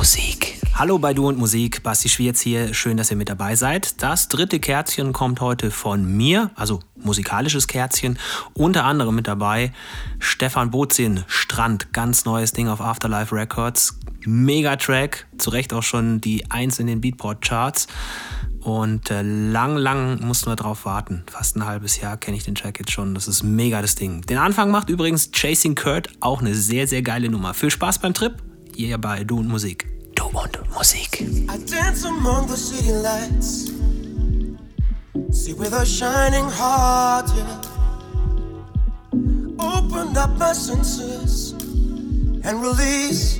Musik. Hallo bei Du und Musik, Basti Schwierz hier. Schön, dass ihr mit dabei seid. Das dritte Kerzchen kommt heute von mir, also musikalisches Kerzchen. Unter anderem mit dabei Stefan Bozin, Strand, ganz neues Ding auf Afterlife Records. Mega Track, zu Recht auch schon die Eins in den Beatport Charts. Und äh, lang, lang mussten wir drauf warten. Fast ein halbes Jahr kenne ich den Track jetzt schon. Das ist mega das Ding. Den Anfang macht übrigens Chasing Kurt, auch eine sehr, sehr geile Nummer. Viel Spaß beim Trip hier bei Du und Musik. Du und Musik. I dance among the city lights. See with a shining heart, yeah. Open up my senses and release,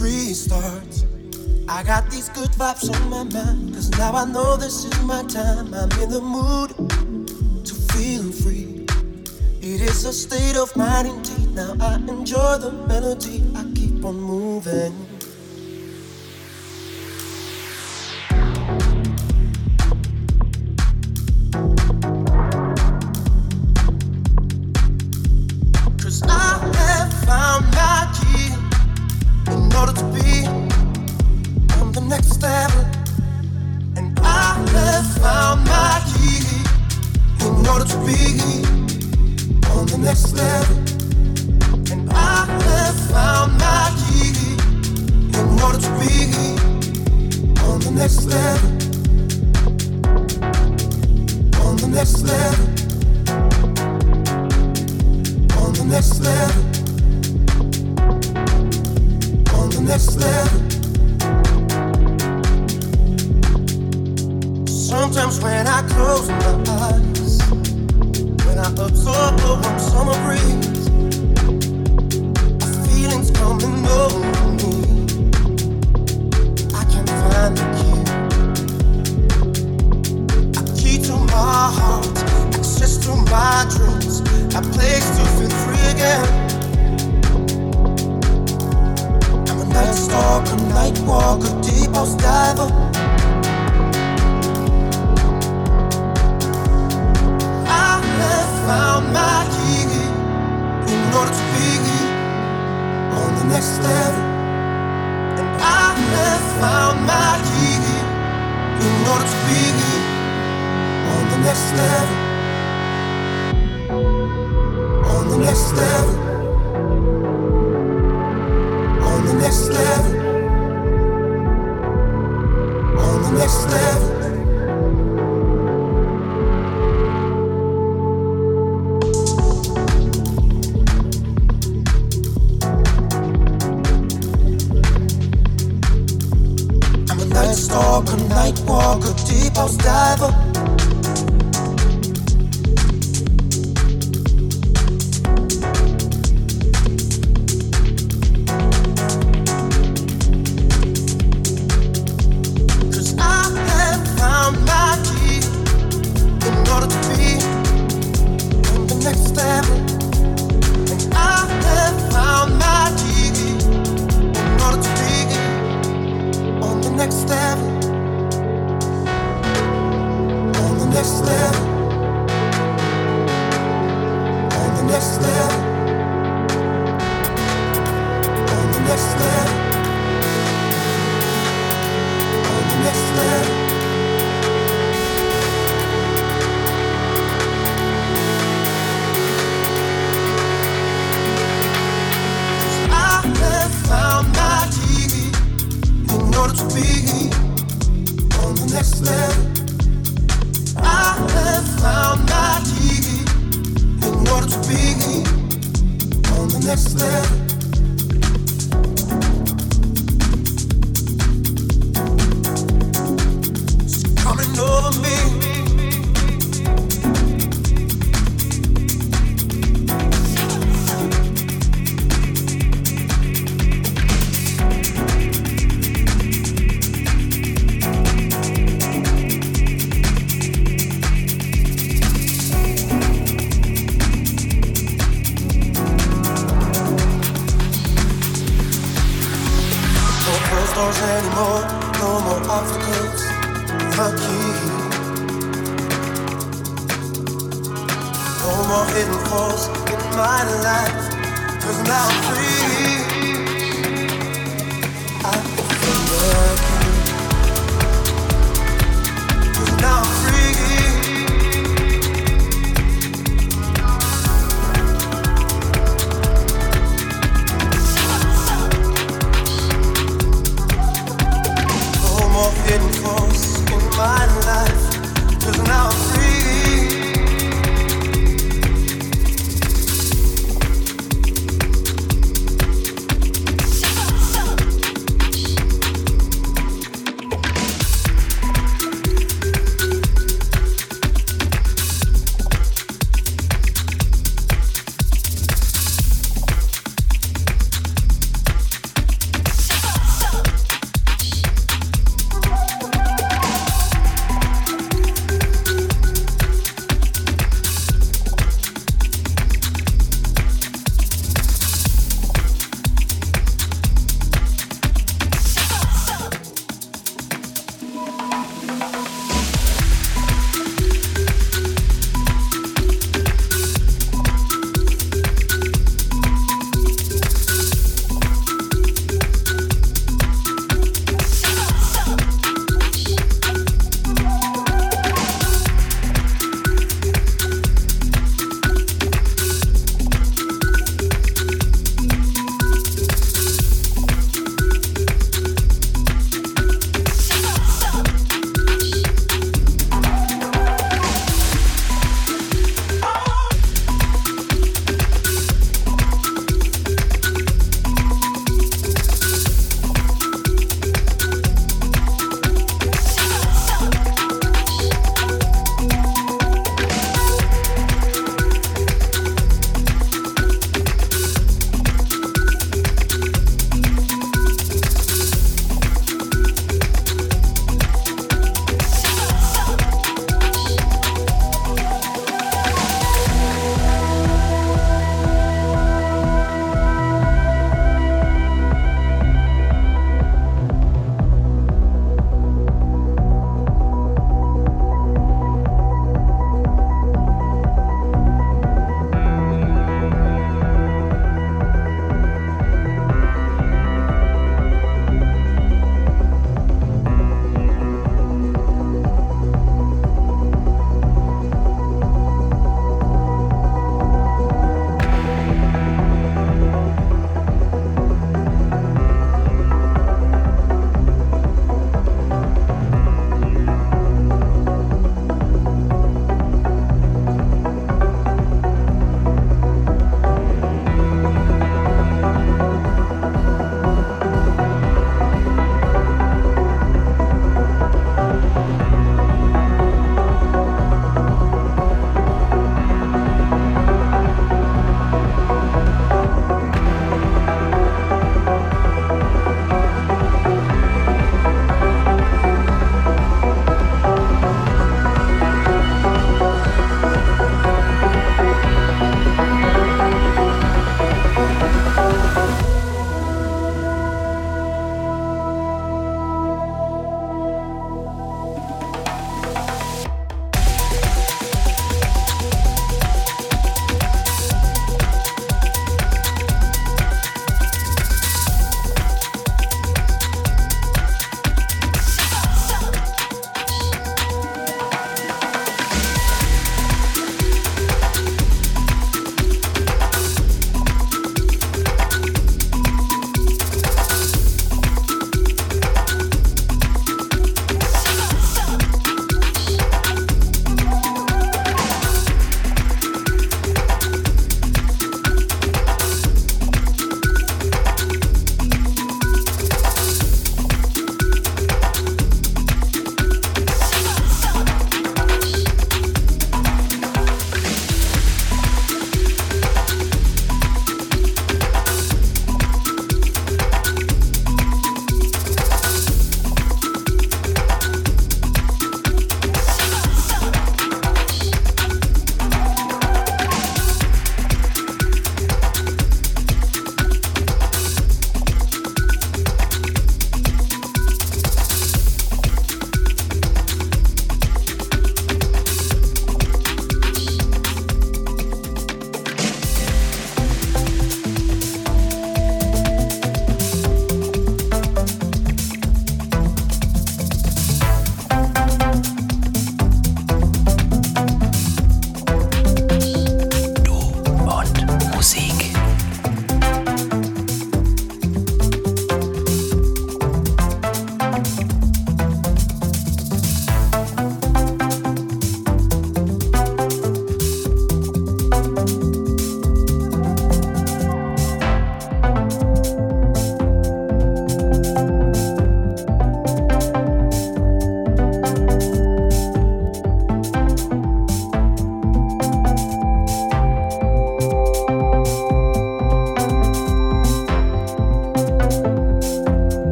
restart. I got these good vibes on my mind. Cause now I know this is my time. I'm in the mood to feel free. It is a state of mind indeed. Now I enjoy the melody. I keep on moving. Cause I have found my key in order to be on the next level. And I have found my key in order to be on the next level. I have found my key in order to be on the next. On the next level. On the next level. On the next level. Sometimes when I close my eyes, when I absorb the warm summer breeze Feelings coming over me. I can find the key. A key to my heart, access to my dreams, a place to feel free again. I'm a night stalker, night walker, deep house diver. Found my key in order to be on the next level. And I have found my key in order to be on the next level. On the next level. On the next level. On the next level.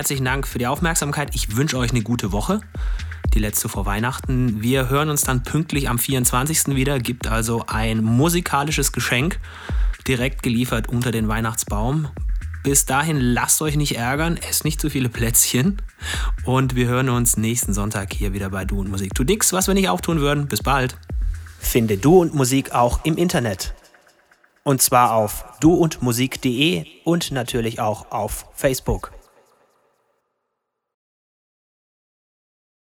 Herzlichen Dank für die Aufmerksamkeit. Ich wünsche euch eine gute Woche. Die letzte vor Weihnachten. Wir hören uns dann pünktlich am 24. wieder. Gibt also ein musikalisches Geschenk direkt geliefert unter den Weihnachtsbaum. Bis dahin lasst euch nicht ärgern, esst nicht zu viele Plätzchen und wir hören uns nächsten Sonntag hier wieder bei Du und Musik. Tu nix, was wir nicht auch tun würden. Bis bald. Finde Du und Musik auch im Internet. Und zwar auf duundmusik.de und natürlich auch auf Facebook.